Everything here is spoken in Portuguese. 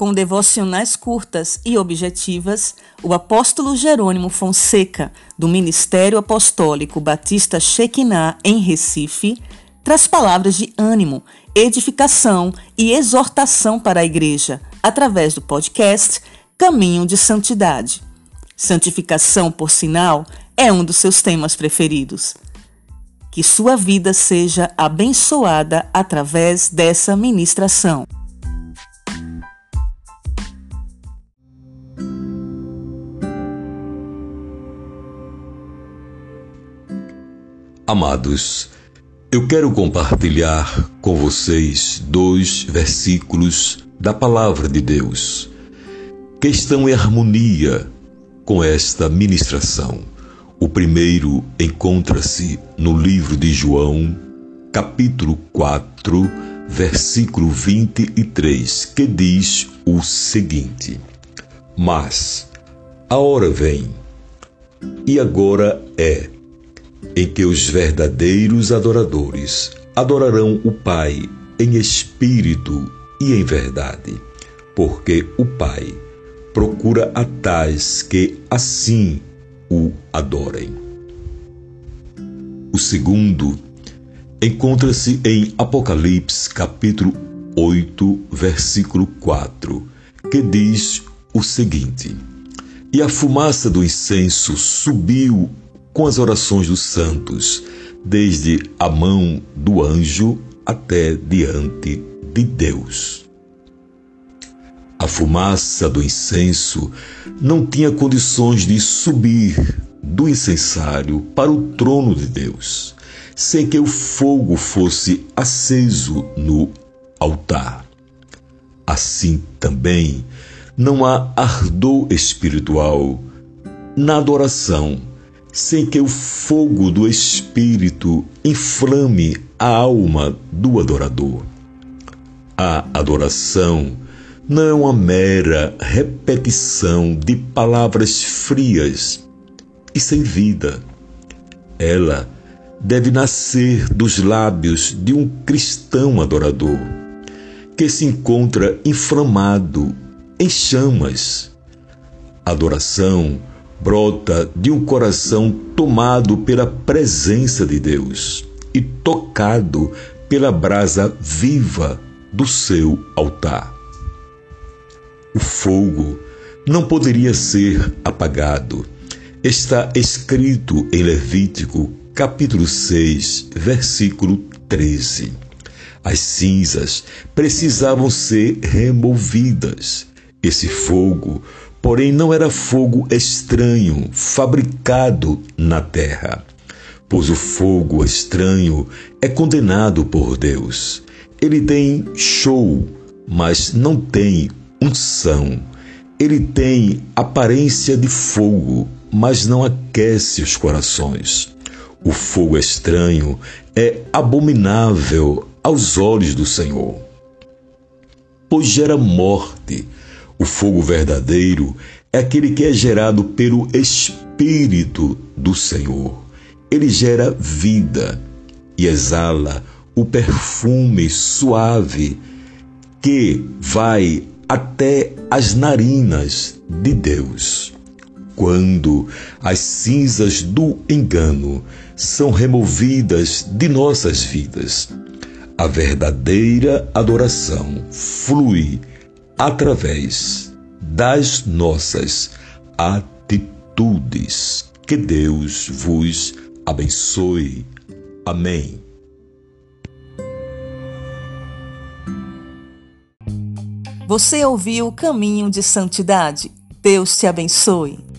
Com devocionais curtas e objetivas, o apóstolo Jerônimo Fonseca, do Ministério Apostólico Batista Shekinah, em Recife, traz palavras de ânimo, edificação e exortação para a igreja, através do podcast Caminho de Santidade. Santificação, por sinal, é um dos seus temas preferidos. Que sua vida seja abençoada através dessa ministração. Amados, eu quero compartilhar com vocês dois versículos da Palavra de Deus que estão em harmonia com esta ministração. O primeiro encontra-se no livro de João, capítulo 4, versículo 23, que diz o seguinte: Mas a hora vem, e agora é em que os verdadeiros adoradores adorarão o Pai em espírito e em verdade, porque o Pai procura a tais que assim o adorem. O segundo encontra-se em Apocalipse capítulo 8, versículo 4, que diz o seguinte: E a fumaça do incenso subiu com as orações dos santos, desde a mão do anjo até diante de Deus. A fumaça do incenso não tinha condições de subir do incensário para o trono de Deus, sem que o fogo fosse aceso no altar. Assim também não há ardor espiritual na adoração sem que o fogo do Espírito inflame a alma do adorador. A adoração não é uma mera repetição de palavras frias e sem vida. Ela deve nascer dos lábios de um cristão adorador, que se encontra inflamado, em chamas. Adoração brota de um coração tomado pela presença de Deus e tocado pela brasa viva do seu altar. O fogo não poderia ser apagado. Está escrito em Levítico, capítulo 6, versículo 13. As cinzas precisavam ser removidas. Esse fogo Porém, não era fogo estranho, fabricado na terra, pois o fogo estranho é condenado por Deus. Ele tem show, mas não tem unção. Ele tem aparência de fogo, mas não aquece os corações. O fogo estranho é abominável aos olhos do Senhor, pois gera morte o fogo verdadeiro é aquele que é gerado pelo Espírito do Senhor. Ele gera vida e exala o perfume suave que vai até as narinas de Deus. Quando as cinzas do engano são removidas de nossas vidas, a verdadeira adoração flui através das nossas atitudes. Que Deus vos abençoe. Amém. Você ouviu o caminho de santidade? Deus te abençoe.